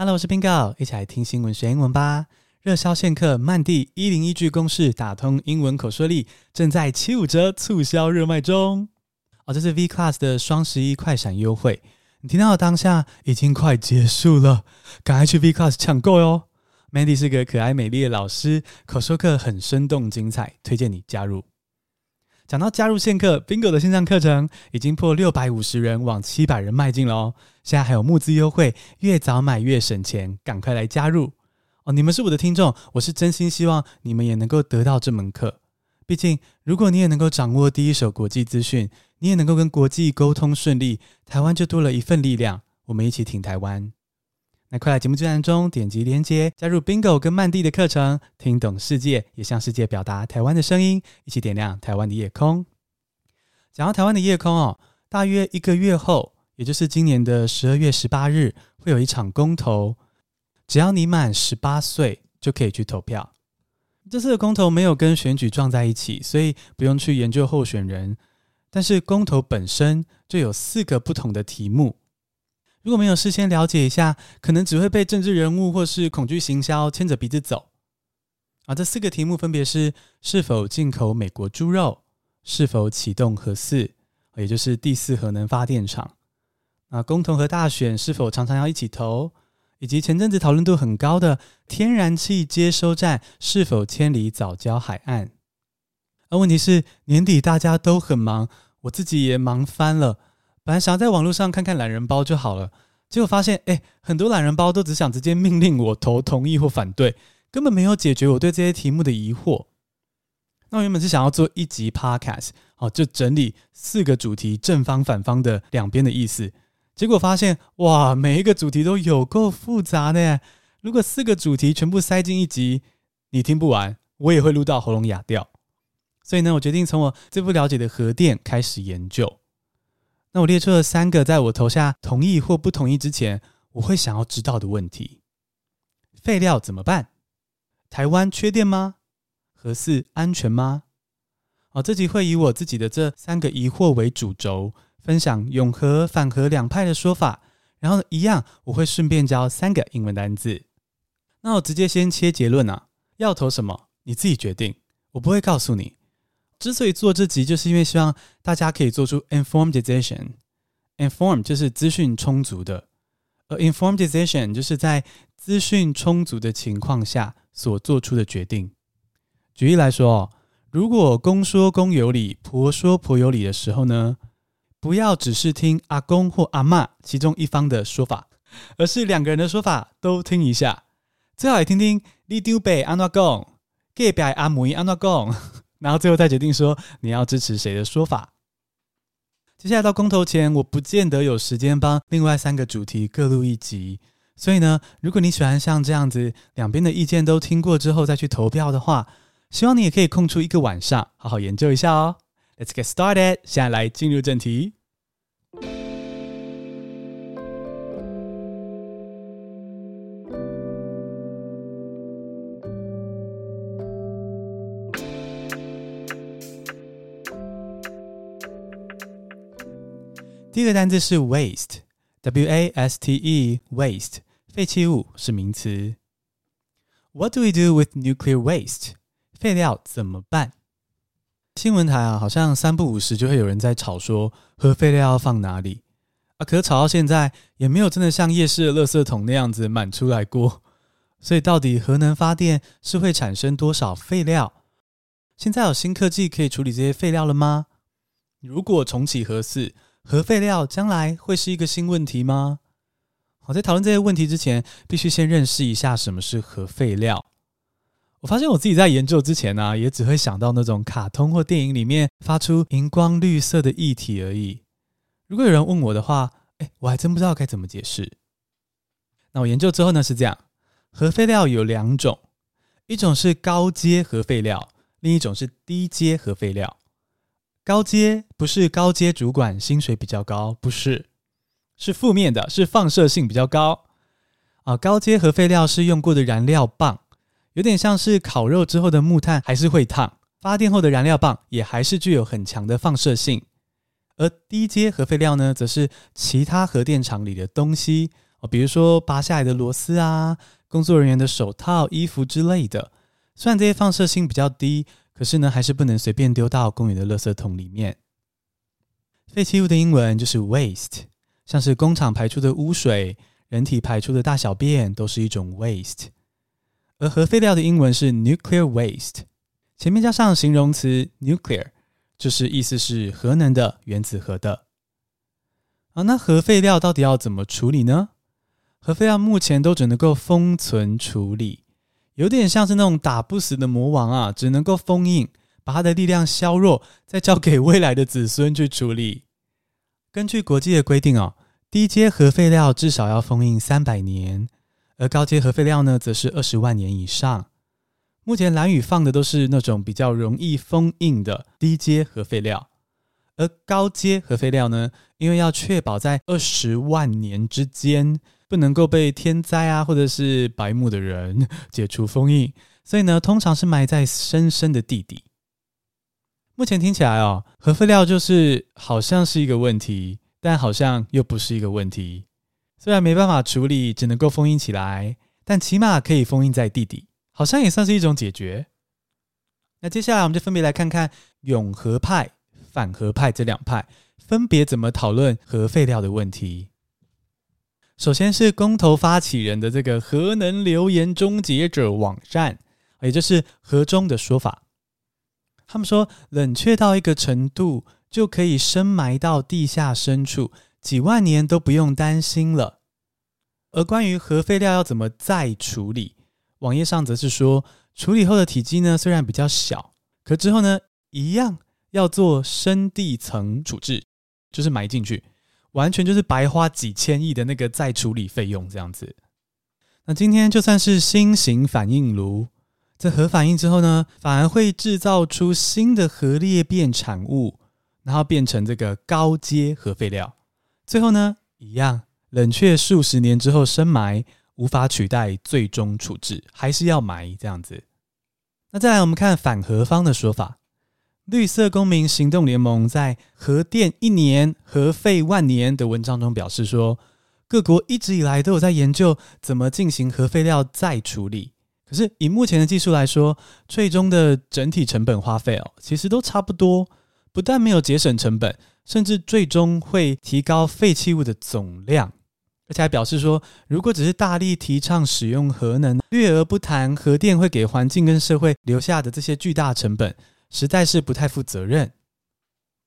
Hello，我是 Bingo，一起来听新闻学英文吧。热销现客曼蒂一零一句公式打通英文口说力，正在七五折促销热卖中。哦，这是 V Class 的双十一快闪优惠，你听到的当下已经快结束了，赶快去 V Class 抢购哟。Mandy 是个可爱美丽的老师，口说课很生动精彩，推荐你加入。讲到加入线客，Bingo 的线上课程已经破六百五十人，往七百人迈进了哦。现在还有募资优惠，越早买越省钱，赶快来加入哦！你们是我的听众，我是真心希望你们也能够得到这门课。毕竟，如果你也能够掌握第一手国际资讯，你也能够跟国际沟通顺利，台湾就多了一份力量。我们一起挺台湾。那快来节目资讯中点击链接，加入 Bingo 跟曼蒂的课程，听懂世界，也向世界表达台湾的声音，一起点亮台湾的夜空。讲到台湾的夜空哦，大约一个月后，也就是今年的十二月十八日，会有一场公投，只要你满十八岁就可以去投票。这次的公投没有跟选举撞在一起，所以不用去研究候选人，但是公投本身就有四个不同的题目。如果没有事先了解一下，可能只会被政治人物或是恐惧行销牵着鼻子走。啊，这四个题目分别是：是否进口美国猪肉？是否启动核四，也就是第四核能发电厂？啊，公投和大选是否常常要一起投？以及前阵子讨论度很高的天然气接收站是否迁离早交海岸？而问题是年底大家都很忙，我自己也忙翻了。本来想要在网络上看看懒人包就好了，结果发现，哎，很多懒人包都只想直接命令我投同意或反对，根本没有解决我对这些题目的疑惑。那我原本是想要做一集 podcast，哦，就整理四个主题正方反方的两边的意思，结果发现，哇，每一个主题都有够复杂的。如果四个主题全部塞进一集，你听不完，我也会录到喉咙哑掉。所以呢，我决定从我最不了解的核电开始研究。那我列出了三个，在我投下同意或不同意之前，我会想要知道的问题：废料怎么办？台湾缺电吗？核四安全吗？哦，这集会以我自己的这三个疑惑为主轴，分享永和、反核两派的说法，然后一样我会顺便教三个英文单字。那我直接先切结论啊，要投什么你自己决定，我不会告诉你。之所以做这集，就是因为希望大家可以做出 informed decision。inform 就是资讯充足的，而 informed decision 就是在资讯充足的情况下所做出的决定。举例来说，如果公说公有理，婆说婆有理的时候呢，不要只是听阿公或阿妈其中一方的说法，而是两个人的说法都听一下，最好也听听你丢北安怎讲，隔壁阿妹安怎讲。然后最后再决定说你要支持谁的说法。接下来到公投前，我不见得有时间帮另外三个主题各录一集，所以呢，如果你喜欢像这样子两边的意见都听过之后再去投票的话，希望你也可以空出一个晚上好好研究一下哦。Let's get started，现在来进入正题。第一个单字是 waste，W-A-S-T-E，waste，废弃物是名词。What do we do with nuclear waste？废料怎么办？新闻台啊，好像三不五时就会有人在吵说核废料要放哪里啊，可吵到现在也没有真的像夜市的垃圾桶那样子满出来过。所以到底核能发电是会产生多少废料？现在有新科技可以处理这些废料了吗？如果重启核四，核废料将来会是一个新问题吗？好，在讨论这些问题之前，必须先认识一下什么是核废料。我发现我自己在研究之前呢、也只会想到那种卡通或电影里面发出荧光绿色的液体而已。如果有人问我的话，哎，我还真不知道该怎么解释。那我研究之后呢，是这样：核废料有两种，一种是高阶核废料，另一种是低阶核废料。高阶不是高阶主管薪水比较高，不是，是负面的，是放射性比较高啊。高阶核废料是用过的燃料棒，有点像是烤肉之后的木炭还是会烫，发电后的燃料棒也还是具有很强的放射性。而低阶核废料呢，则是其他核电厂里的东西哦，比如说拔下来的螺丝啊，工作人员的手套、衣服之类的。虽然这些放射性比较低，可是呢，还是不能随便丢到公园的垃圾桶里面。废弃物的英文就是 waste，像是工厂排出的污水、人体排出的大小便都是一种 waste。而核废料的英文是 nuclear waste，前面加上形容词 nuclear，就是意思是核能的、原子核的。啊，那核废料到底要怎么处理呢？核废料目前都只能够封存处理，有点像是那种打不死的魔王啊，只能够封印，把他的力量削弱，再交给未来的子孙去处理。根据国际的规定哦，低阶核废料至少要封印三百年，而高阶核废料呢，则是二十万年以上。目前蓝宇放的都是那种比较容易封印的低阶核废料，而高阶核废料呢，因为要确保在二十万年之间。不能够被天灾啊，或者是白目的人 解除封印，所以呢，通常是埋在深深的地底。目前听起来哦，核废料就是好像是一个问题，但好像又不是一个问题。虽然没办法处理，只能够封印起来，但起码可以封印在地底，好像也算是一种解决。那接下来我们就分别来看看永和派、反核派这两派分别怎么讨论核废料的问题。首先是公投发起人的这个核能流言终结者网站，也就是核中的说法。他们说，冷却到一个程度就可以深埋到地下深处，几万年都不用担心了。而关于核废料要怎么再处理，网页上则是说，处理后的体积呢虽然比较小，可之后呢一样要做深地层处置，就是埋进去。完全就是白花几千亿的那个再处理费用这样子。那今天就算是新型反应炉，在核反应之后呢，反而会制造出新的核裂变产物，然后变成这个高阶核废料。最后呢，一样冷却数十年之后深埋，无法取代最终处置，还是要埋这样子。那再来我们看反核方的说法。绿色公民行动联盟在“核电一年，核废万年”的文章中表示说，各国一直以来都有在研究怎么进行核废料再处理。可是以目前的技术来说，最终的整体成本花费哦，其实都差不多。不但没有节省成本，甚至最终会提高废弃物的总量。而且还表示说，如果只是大力提倡使用核能，略而不谈核电会给环境跟社会留下的这些巨大成本。实在是不太负责任。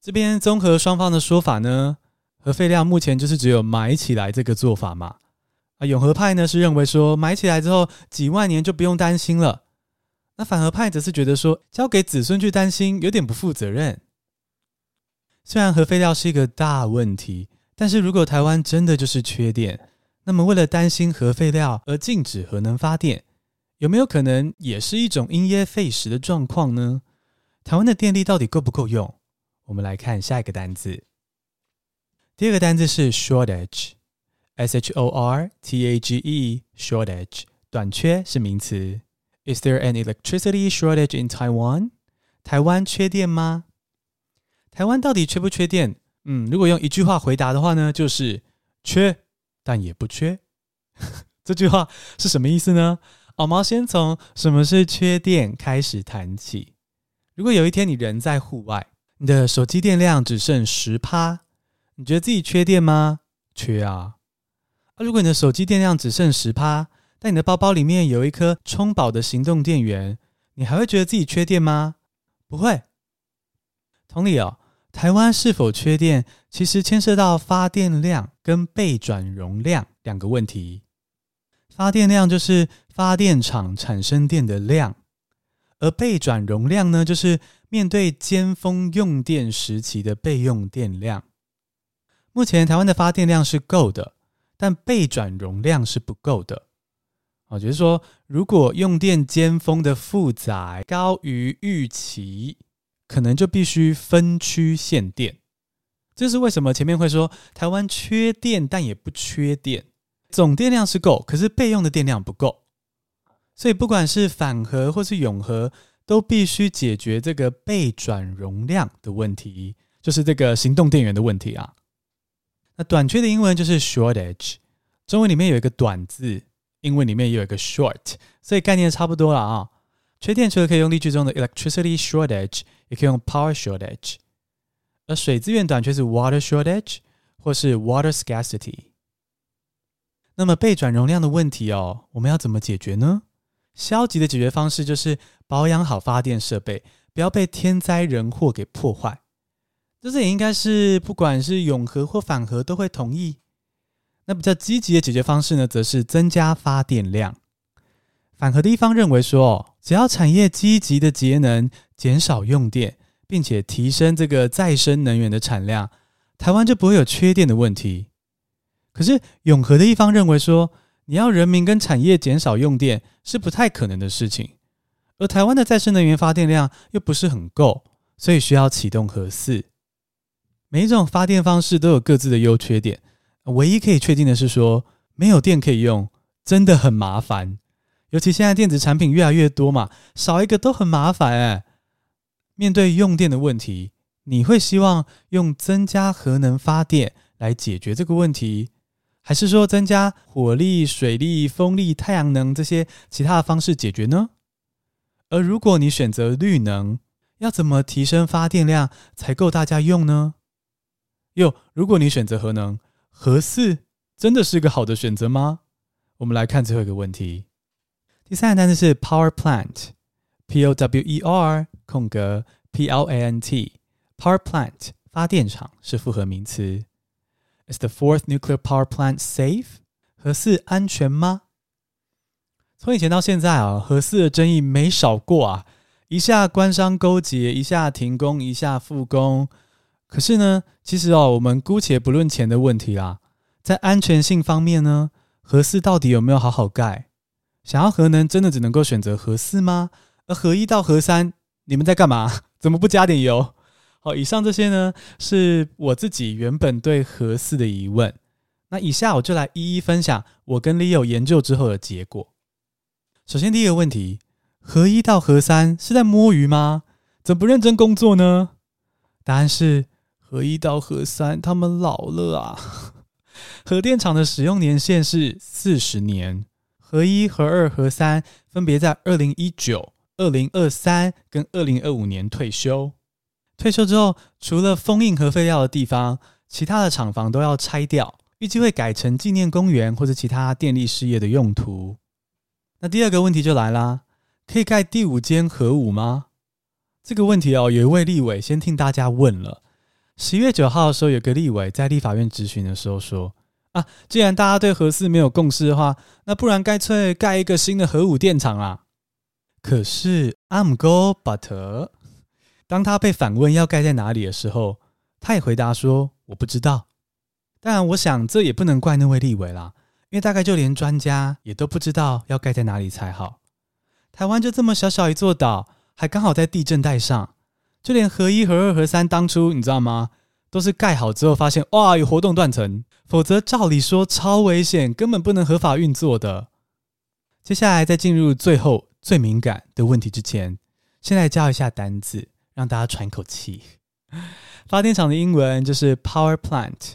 这边综合双方的说法呢，核废料目前就是只有埋起来这个做法嘛。啊，永和派呢是认为说埋起来之后几万年就不用担心了。那反核派则是觉得说交给子孙去担心有点不负责任。虽然核废料是一个大问题，但是如果台湾真的就是缺电，那么为了担心核废料而禁止核能发电，有没有可能也是一种因噎废食的状况呢？台湾的电力到底够不够用？我们来看下一个单字。第二个单字是 shortage，s h o r t a g e，shortage，短缺是名词。Is there an electricity shortage in Taiwan？台湾缺电吗？台湾到底缺不缺电？嗯，如果用一句话回答的话呢，就是缺，但也不缺。这句话是什么意思呢？我们先从什么是缺电开始谈起。如果有一天你人在户外，你的手机电量只剩十趴，你觉得自己缺电吗？缺啊！啊，如果你的手机电量只剩十趴，但你的包包里面有一颗充饱的行动电源，你还会觉得自己缺电吗？不会。同理哦，台湾是否缺电，其实牵涉到发电量跟备转容量两个问题。发电量就是发电厂产生电的量。而备转容量呢，就是面对尖峰用电时期的备用电量。目前台湾的发电量是够的，但备转容量是不够的。哦，就是说，如果用电尖峰的负载高于预期，可能就必须分区限电。这是为什么前面会说台湾缺电，但也不缺电，总电量是够，可是备用的电量不够。所以，不管是反核或是永核，都必须解决这个被转容量的问题，就是这个行动电源的问题啊。那短缺的英文就是 shortage，中文里面有一个短字，英文里面也有一个 short，所以概念差不多了啊。缺电除了可以用例句中的 electricity shortage，也可以用 power shortage。而水资源短缺是 water shortage 或是 water scarcity。那么被转容量的问题哦，我们要怎么解决呢？消极的解决方式就是保养好发电设备，不要被天灾人祸给破坏。这是也应该是不管是永和或反核都会同意。那比较积极的解决方式呢，则是增加发电量。反核的一方认为说，只要产业积极的节能，减少用电，并且提升这个再生能源的产量，台湾就不会有缺电的问题。可是永和的一方认为说，你要人民跟产业减少用电是不太可能的事情，而台湾的再生能源发电量又不是很够，所以需要启动核四。每一种发电方式都有各自的优缺点，唯一可以确定的是说，没有电可以用，真的很麻烦。尤其现在电子产品越来越多嘛，少一个都很麻烦哎。面对用电的问题，你会希望用增加核能发电来解决这个问题，还是说增加火力、水力、风力、太阳能这些其他的方式解决呢？而如果你选择绿能，要怎么提升发电量才够大家用呢？又如果你选择核能，核四真的是个好的选择吗？我们来看最后一个问题。第三个单词是 power plant，p o w e r 空格 p l a n t，power plant 发电厂是复合名词。Is the fourth nuclear power plant safe？核四安全吗？从以前到现在啊，核四的争议没少过啊，一下官商勾结，一下停工，一下复工。可是呢，其实哦，我们姑且不论钱的问题啦，在安全性方面呢，核四到底有没有好好盖？想要核能，真的只能够选择核四吗？而核一到核三，你们在干嘛？怎么不加点油？好，以上这些呢，是我自己原本对核四的疑问。那以下我就来一一分享我跟 Leo 研究之后的结果。首先，第一个问题，核一到核三是在摸鱼吗？怎么不认真工作呢？答案是，核一到核三他们老了啊。核电厂的使用年限是四十年。核一、核二、核三分别在二零一九、二零二三跟二零二五年退休。退休之后，除了封印核废料的地方，其他的厂房都要拆掉，预计会改成纪念公园或者其他电力事业的用途。那第二个问题就来啦，可以盖第五间核武吗？这个问题哦，有一位立委先听大家问了。十一月九号的时候，有个立委在立法院质询的时候说。啊，既然大家对核四没有共识的话，那不然干脆盖一个新的核武电厂啊。可是，I'm go but，当他被反问要盖在哪里的时候，他也回答说我不知道。当然，我想这也不能怪那位立委啦，因为大概就连专家也都不知道要盖在哪里才好。台湾就这么小小一座岛，还刚好在地震带上，就连核一、核二、核三当初你知道吗？都是盖好之后发现哇，有活动断层。否则，照理说超危险，根本不能合法运作的。接下来，在进入最后最敏感的问题之前，先来教一下单字，让大家喘口气。发电厂的英文就是 power plant。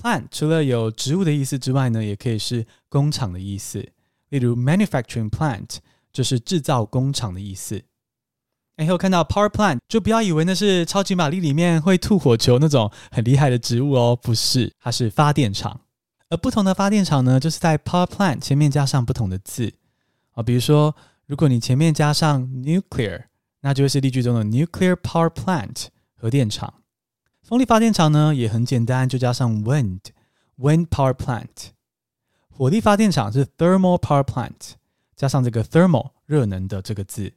plant 除了有植物的意思之外呢，也可以是工厂的意思。例如 manufacturing plant 就是制造工厂的意思。以后看到 power plant，就不要以为那是超级玛丽里面会吐火球那种很厉害的植物哦，不是，它是发电厂。而不同的发电厂呢，就是在 power plant 前面加上不同的字啊，比如说，如果你前面加上 nuclear，那就会是例句中的 nuclear power plant 核电厂。风力发电厂呢也很简单，就加上 wind wind power plant。火力发电厂是 thermal power plant，加上这个 thermal 热能的这个字。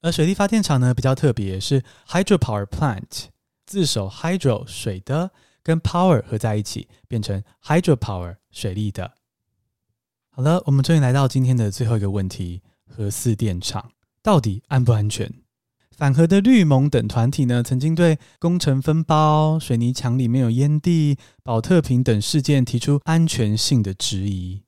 而水力发电厂呢，比较特别，是 hydropower plant，字首 hydro 水的，跟 power 合在一起，变成 hydropower 水力的。好了，我们终于来到今天的最后一个问题：核四电厂到底安不安全？反核的绿盟等团体呢，曾经对工程分包、水泥墙里面有烟蒂、保特瓶等事件提出安全性的质疑。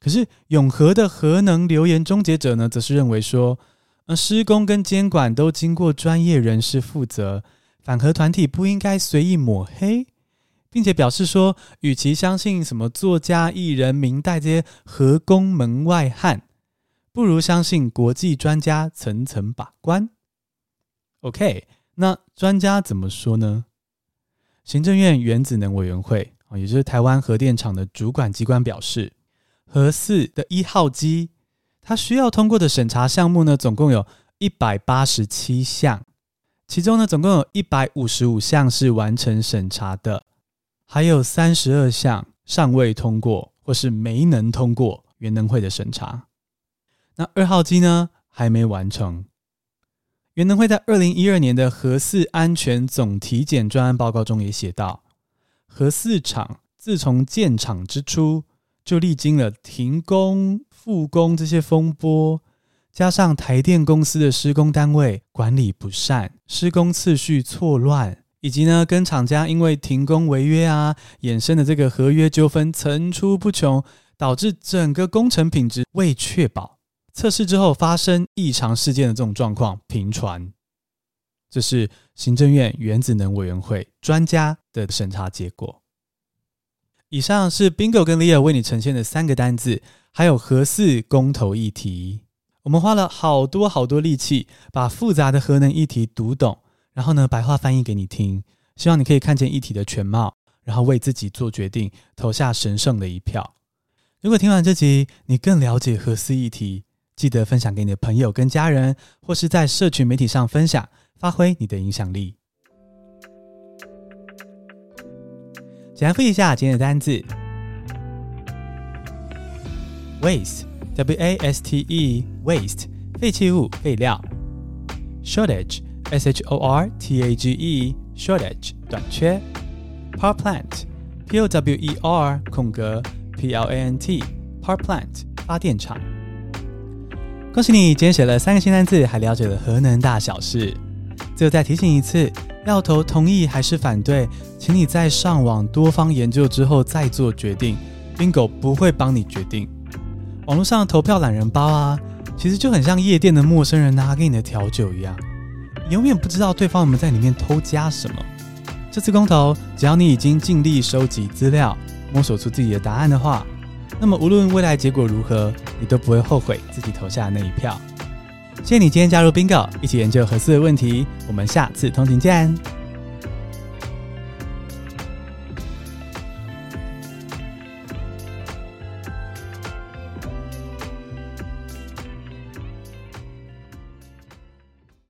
可是永和的核能流言终结者呢，则是认为说。呃施工跟监管都经过专业人士负责，反核团体不应该随意抹黑，并且表示说，与其相信什么作家、艺人、明代这些核工门外汉，不如相信国际专家层层把关。OK，那专家怎么说呢？行政院原子能委员会啊，也就是台湾核电厂的主管机关表示，核四的一号机，它需要通过的审查项目呢，总共有一百八十七项，其中呢，总共有一百五十五项是完成审查的。还有三十二项尚未通过或是没能通过原能会的审查。那二号机呢，还没完成。原能会在二零一二年的核四安全总体检专案报告中也写道，核四厂自从建厂之初就历经了停工、复工这些风波，加上台电公司的施工单位管理不善、施工次序错乱。以及呢，跟厂家因为停工违约啊，衍生的这个合约纠纷层出不穷，导致整个工程品质未确保，测试之后发生异常事件的这种状况频传。这是行政院原子能委员会专家的审查结果。以上是 Bingo 跟 Leo 为你呈现的三个单字，还有核四公投议题。我们花了好多好多力气，把复杂的核能议题读懂。然后呢，白话翻译给你听，希望你可以看见议题的全貌，然后为自己做决定，投下神圣的一票。如果听完这集，你更了解核四议题，记得分享给你的朋友跟家人，或是在社群媒体上分享，发挥你的影响力。简单复习一下今天的单字：waste，W-A-S-T-E，waste，废弃物、废料；shortage。S H O R T A G E，shortage 短缺；power plant，P O W E R 空格 P L A N T，power plant 发电厂。恭喜你，今天学了三个新单词，还了解了核能大小事。最后再提醒一次，要投同意还是反对，请你在上网多方研究之后再做决定。Bingo 不会帮你决定。网络上投票懒人包啊，其实就很像夜店的陌生人拿给你的调酒一样。你永远不知道对方有没有在里面偷加什么。这次公投，只要你已经尽力收集资料，摸索出自己的答案的话，那么无论未来结果如何，你都不会后悔自己投下的那一票。谢谢你今天加入 Bingo，一起研究合适的问题。我们下次通勤见。